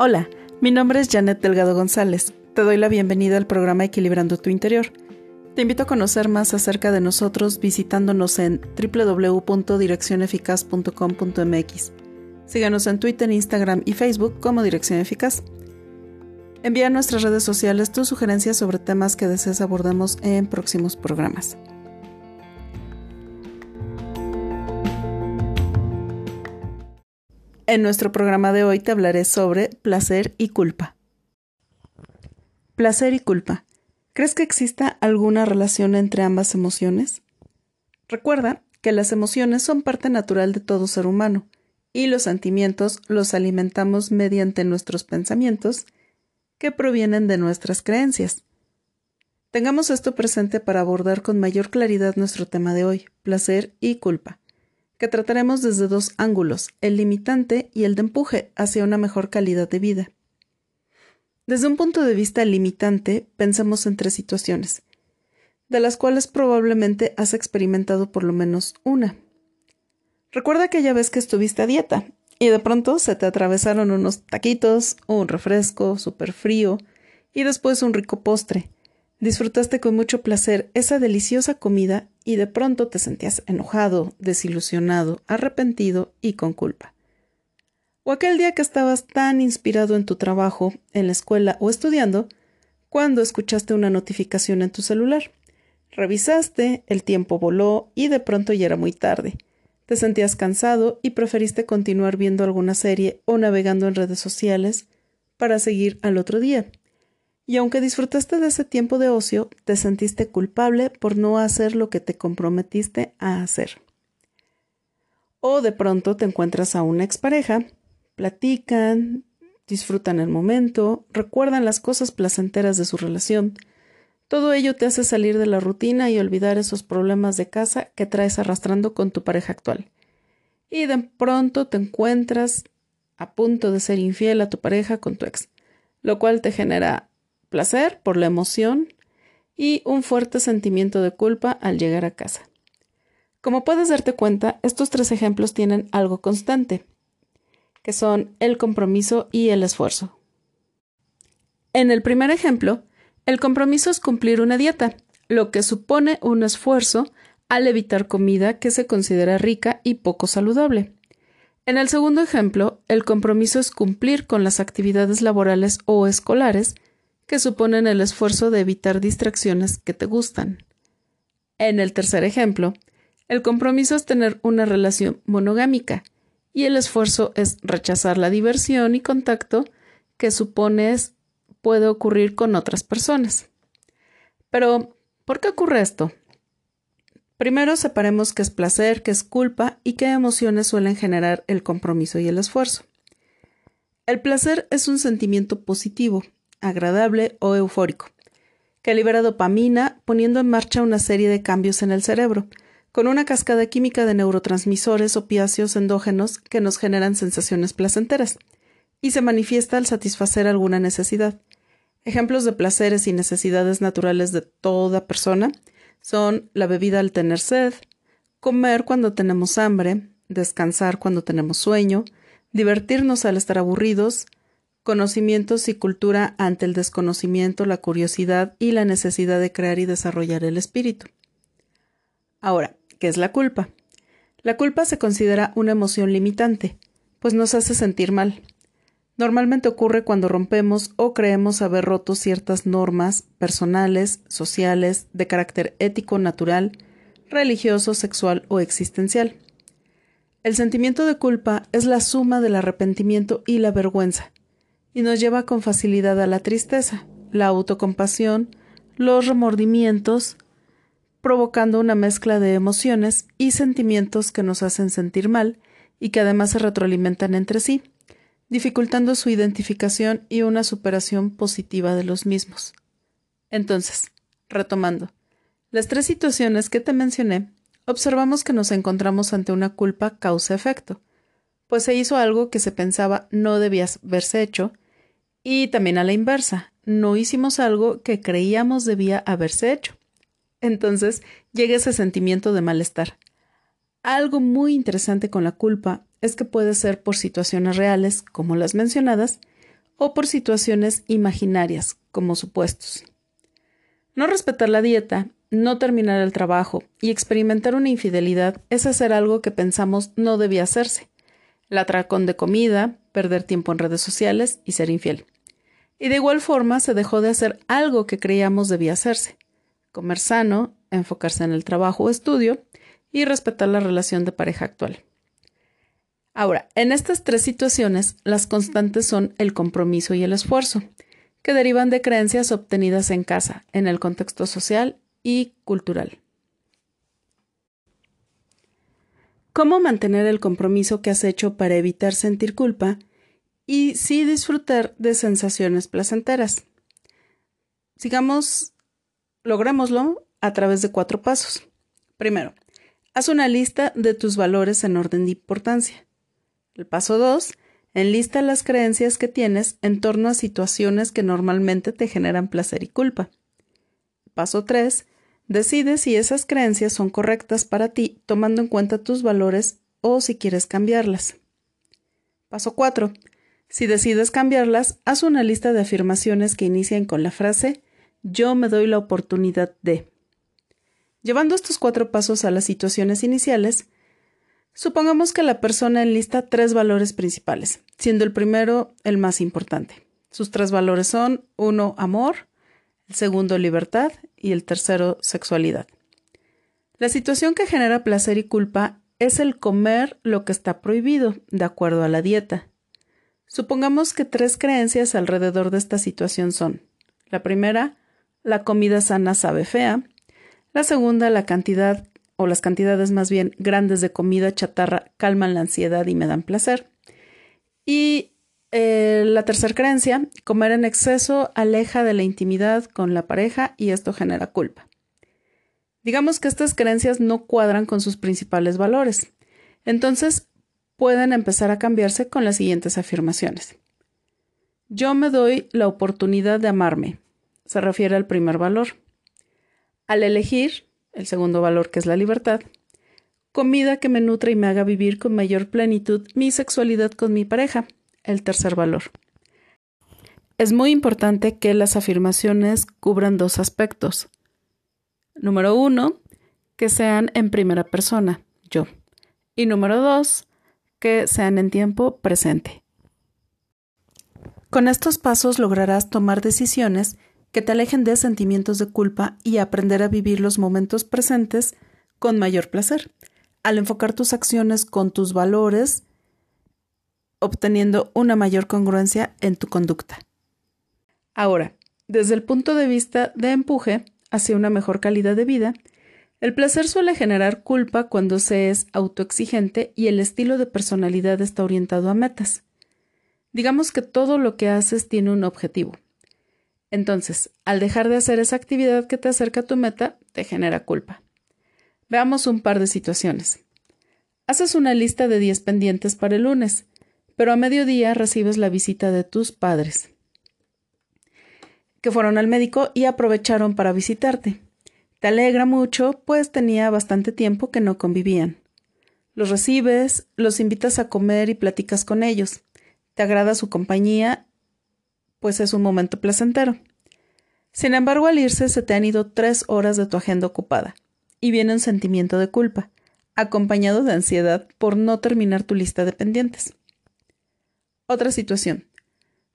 Hola, mi nombre es Janet Delgado González. Te doy la bienvenida al programa Equilibrando tu Interior. Te invito a conocer más acerca de nosotros visitándonos en www.direccioneficaz.com.mx. Síganos en Twitter, Instagram y Facebook como Dirección Eficaz. Envía a nuestras redes sociales tus sugerencias sobre temas que desees abordemos en próximos programas. En nuestro programa de hoy te hablaré sobre placer y culpa. Placer y culpa. ¿Crees que exista alguna relación entre ambas emociones? Recuerda que las emociones son parte natural de todo ser humano y los sentimientos los alimentamos mediante nuestros pensamientos que provienen de nuestras creencias. Tengamos esto presente para abordar con mayor claridad nuestro tema de hoy, placer y culpa que trataremos desde dos ángulos, el limitante y el de empuje hacia una mejor calidad de vida. Desde un punto de vista limitante, pensemos en tres situaciones, de las cuales probablemente has experimentado por lo menos una. Recuerda aquella vez que estuviste a dieta y de pronto se te atravesaron unos taquitos, un refresco súper frío y después un rico postre. Disfrutaste con mucho placer esa deliciosa comida y de pronto te sentías enojado, desilusionado, arrepentido y con culpa. O aquel día que estabas tan inspirado en tu trabajo, en la escuela o estudiando, cuando escuchaste una notificación en tu celular. Revisaste, el tiempo voló y de pronto ya era muy tarde. Te sentías cansado y preferiste continuar viendo alguna serie o navegando en redes sociales para seguir al otro día y aunque disfrutaste de ese tiempo de ocio, te sentiste culpable por no hacer lo que te comprometiste a hacer. O de pronto te encuentras a una expareja, platican, disfrutan el momento, recuerdan las cosas placenteras de su relación. Todo ello te hace salir de la rutina y olvidar esos problemas de casa que traes arrastrando con tu pareja actual. Y de pronto te encuentras a punto de ser infiel a tu pareja con tu ex, lo cual te genera placer por la emoción y un fuerte sentimiento de culpa al llegar a casa. Como puedes darte cuenta, estos tres ejemplos tienen algo constante, que son el compromiso y el esfuerzo. En el primer ejemplo, el compromiso es cumplir una dieta, lo que supone un esfuerzo al evitar comida que se considera rica y poco saludable. En el segundo ejemplo, el compromiso es cumplir con las actividades laborales o escolares que suponen el esfuerzo de evitar distracciones que te gustan. En el tercer ejemplo, el compromiso es tener una relación monogámica y el esfuerzo es rechazar la diversión y contacto que supones puede ocurrir con otras personas. Pero, ¿por qué ocurre esto? Primero separemos qué es placer, qué es culpa y qué emociones suelen generar el compromiso y el esfuerzo. El placer es un sentimiento positivo agradable o eufórico, que libera dopamina poniendo en marcha una serie de cambios en el cerebro, con una cascada química de neurotransmisores opiáceos endógenos que nos generan sensaciones placenteras, y se manifiesta al satisfacer alguna necesidad. Ejemplos de placeres y necesidades naturales de toda persona son la bebida al tener sed, comer cuando tenemos hambre, descansar cuando tenemos sueño, divertirnos al estar aburridos, conocimientos y cultura ante el desconocimiento, la curiosidad y la necesidad de crear y desarrollar el espíritu. Ahora, ¿qué es la culpa? La culpa se considera una emoción limitante, pues nos hace sentir mal. Normalmente ocurre cuando rompemos o creemos haber roto ciertas normas personales, sociales, de carácter ético, natural, religioso, sexual o existencial. El sentimiento de culpa es la suma del arrepentimiento y la vergüenza, y nos lleva con facilidad a la tristeza, la autocompasión, los remordimientos, provocando una mezcla de emociones y sentimientos que nos hacen sentir mal y que además se retroalimentan entre sí, dificultando su identificación y una superación positiva de los mismos. Entonces, retomando, las tres situaciones que te mencioné, observamos que nos encontramos ante una culpa causa-efecto, pues se hizo algo que se pensaba no debía haberse hecho, y también a la inversa, no hicimos algo que creíamos debía haberse hecho. Entonces llega ese sentimiento de malestar. Algo muy interesante con la culpa es que puede ser por situaciones reales, como las mencionadas, o por situaciones imaginarias, como supuestos. No respetar la dieta, no terminar el trabajo y experimentar una infidelidad es hacer algo que pensamos no debía hacerse. El atracón de comida, perder tiempo en redes sociales y ser infiel. Y de igual forma se dejó de hacer algo que creíamos debía hacerse. Comer sano, enfocarse en el trabajo o estudio y respetar la relación de pareja actual. Ahora, en estas tres situaciones, las constantes son el compromiso y el esfuerzo, que derivan de creencias obtenidas en casa, en el contexto social y cultural. ¿Cómo mantener el compromiso que has hecho para evitar sentir culpa y sí disfrutar de sensaciones placenteras? Sigamos, logrémoslo a través de cuatro pasos. Primero, haz una lista de tus valores en orden de importancia. El paso 2. Enlista las creencias que tienes en torno a situaciones que normalmente te generan placer y culpa. Paso 3. Decide si esas creencias son correctas para ti tomando en cuenta tus valores o si quieres cambiarlas. Paso 4. Si decides cambiarlas, haz una lista de afirmaciones que inicien con la frase yo me doy la oportunidad de. Llevando estos cuatro pasos a las situaciones iniciales, Supongamos que la persona enlista tres valores principales, siendo el primero el más importante. Sus tres valores son uno, amor, el segundo, libertad y el tercero, sexualidad. La situación que genera placer y culpa es el comer lo que está prohibido, de acuerdo a la dieta. Supongamos que tres creencias alrededor de esta situación son la primera, la comida sana sabe fea, la segunda, la cantidad o las cantidades más bien grandes de comida chatarra calman la ansiedad y me dan placer. Y eh, la tercera creencia, comer en exceso aleja de la intimidad con la pareja y esto genera culpa. Digamos que estas creencias no cuadran con sus principales valores. Entonces, pueden empezar a cambiarse con las siguientes afirmaciones. Yo me doy la oportunidad de amarme. Se refiere al primer valor. Al elegir, el segundo valor que es la libertad, comida que me nutra y me haga vivir con mayor plenitud mi sexualidad con mi pareja, el tercer valor. Es muy importante que las afirmaciones cubran dos aspectos. Número uno, que sean en primera persona, yo. Y número dos, que sean en tiempo presente. Con estos pasos lograrás tomar decisiones que te alejen de sentimientos de culpa y aprender a vivir los momentos presentes con mayor placer, al enfocar tus acciones con tus valores, obteniendo una mayor congruencia en tu conducta. Ahora, desde el punto de vista de empuje hacia una mejor calidad de vida, el placer suele generar culpa cuando se es autoexigente y el estilo de personalidad está orientado a metas. Digamos que todo lo que haces tiene un objetivo, entonces, al dejar de hacer esa actividad que te acerca a tu meta, te genera culpa. Veamos un par de situaciones. Haces una lista de 10 pendientes para el lunes, pero a mediodía recibes la visita de tus padres, que fueron al médico y aprovecharon para visitarte. Te alegra mucho, pues tenía bastante tiempo que no convivían. Los recibes, los invitas a comer y platicas con ellos. Te agrada su compañía pues es un momento placentero. Sin embargo, al irse se te han ido tres horas de tu agenda ocupada, y viene un sentimiento de culpa, acompañado de ansiedad por no terminar tu lista de pendientes. Otra situación.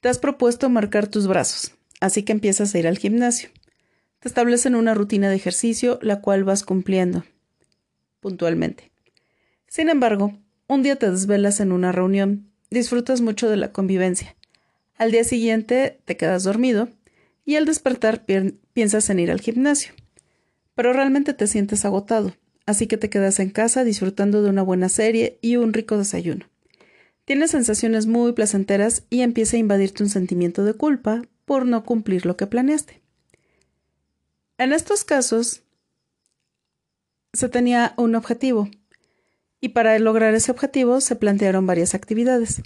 Te has propuesto marcar tus brazos, así que empiezas a ir al gimnasio. Te establecen una rutina de ejercicio, la cual vas cumpliendo puntualmente. Sin embargo, un día te desvelas en una reunión, disfrutas mucho de la convivencia, al día siguiente te quedas dormido y al despertar piensas en ir al gimnasio. Pero realmente te sientes agotado, así que te quedas en casa disfrutando de una buena serie y un rico desayuno. Tienes sensaciones muy placenteras y empieza a invadirte un sentimiento de culpa por no cumplir lo que planeaste. En estos casos, se tenía un objetivo, y para lograr ese objetivo se plantearon varias actividades.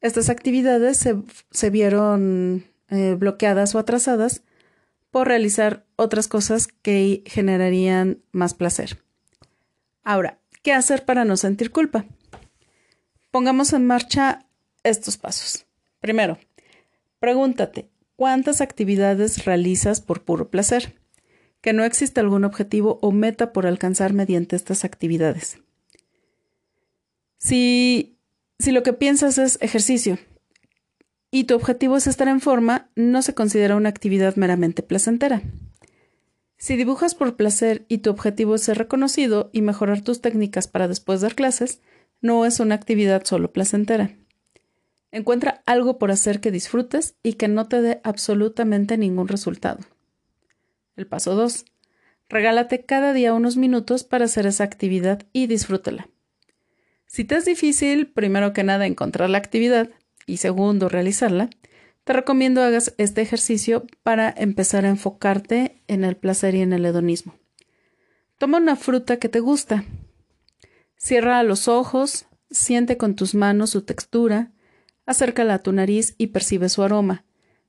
Estas actividades se, vieron eh, bloqueadas o atrasadas por realizar otras cosas que generarían más placer. Ahora, ¿qué hacer para no sentir culpa? Pongamos en marcha estos pasos. Primero, Pregúntate, ¿cuántas actividades realizas por puro placer? Que no existe algún objetivo o meta por alcanzar mediante estas actividades. Si, si lo que piensas es ejercicio y tu objetivo es estar en forma, no se considera una actividad meramente placentera. Si dibujas por placer y tu objetivo es ser reconocido y mejorar tus técnicas para después dar clases, no es una actividad solo placentera. Encuentra algo por hacer que disfrutes y que no te dé absolutamente ningún resultado. El paso 2. Regálate cada día unos minutos para hacer esa actividad y disfrútala. Si te es difícil, primero que nada, encontrar la actividad y segundo, realizarla, te recomiendo hagas este ejercicio para empezar a enfocarte en el placer y en el hedonismo. Toma una fruta que te gusta. Cierra los ojos, siente con tus manos su textura, acércala a tu nariz y percibe su aroma.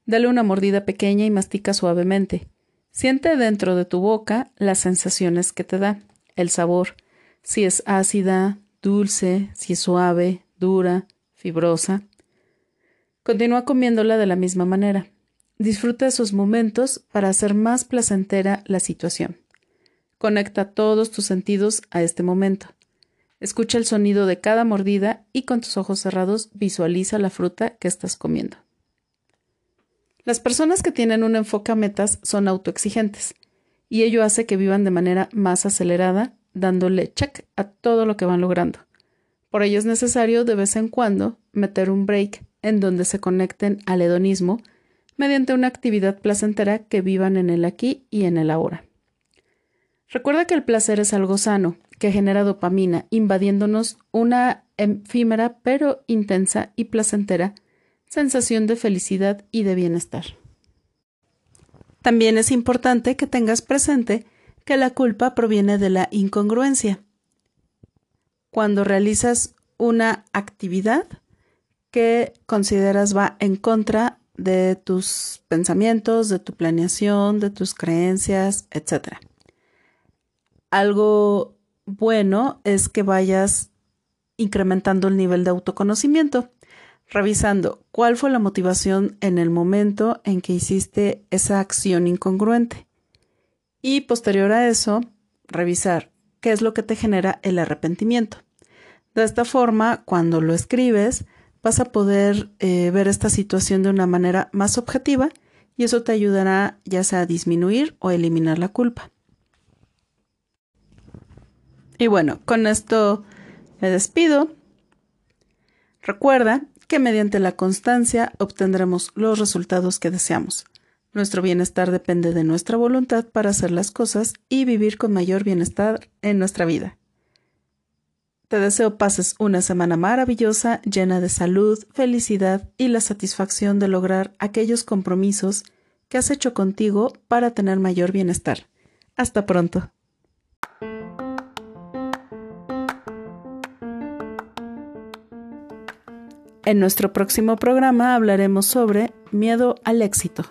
Dale una mordida pequeña y mastica suavemente. Siente dentro de tu boca las sensaciones que te da, el sabor, si es ácida, dulce, si es suave, dura, fibrosa. Continúa comiéndola de la misma manera. Disfruta esos momentos para hacer más placentera la situación. Conecta todos tus sentidos a este momento. Escucha el sonido de cada mordida y con tus ojos cerrados visualiza la fruta que estás comiendo. Las personas que tienen un enfoque a metas son autoexigentes y ello hace que vivan de manera más acelerada, dándole check a todo lo que van logrando. Por ello es necesario de vez en cuando meter un break en donde se conecten al hedonismo mediante una actividad placentera que vivan en el aquí y en el ahora. Recuerda que el placer es algo sano, que genera dopamina, invadiéndonos una efímera pero intensa y placentera sensación de felicidad y de bienestar. También es importante que tengas presente que la culpa proviene de la incongruencia. Cuando realizas una actividad, que consideras va en contra de tus pensamientos, de tu planeación, de tus creencias, etc. Algo bueno es que vayas incrementando el nivel de autoconocimiento, revisando cuál fue la motivación en el momento en que hiciste esa acción incongruente. Y posterior a eso, revisar qué es lo que te genera el arrepentimiento. De esta forma, cuando lo escribes, vas a poder eh, ver esta situación de una manera más objetiva y eso te ayudará ya sea a disminuir o eliminar la culpa. Y bueno, con esto me despido. Recuerda que mediante la constancia obtendremos los resultados que deseamos. Nuestro bienestar depende de nuestra voluntad para hacer las cosas y vivir con mayor bienestar en nuestra vida. Te deseo pases una semana maravillosa, llena de salud, felicidad y la satisfacción de lograr aquellos compromisos que has hecho contigo para tener mayor bienestar. Hasta pronto. En nuestro próximo programa hablaremos sobre miedo al éxito.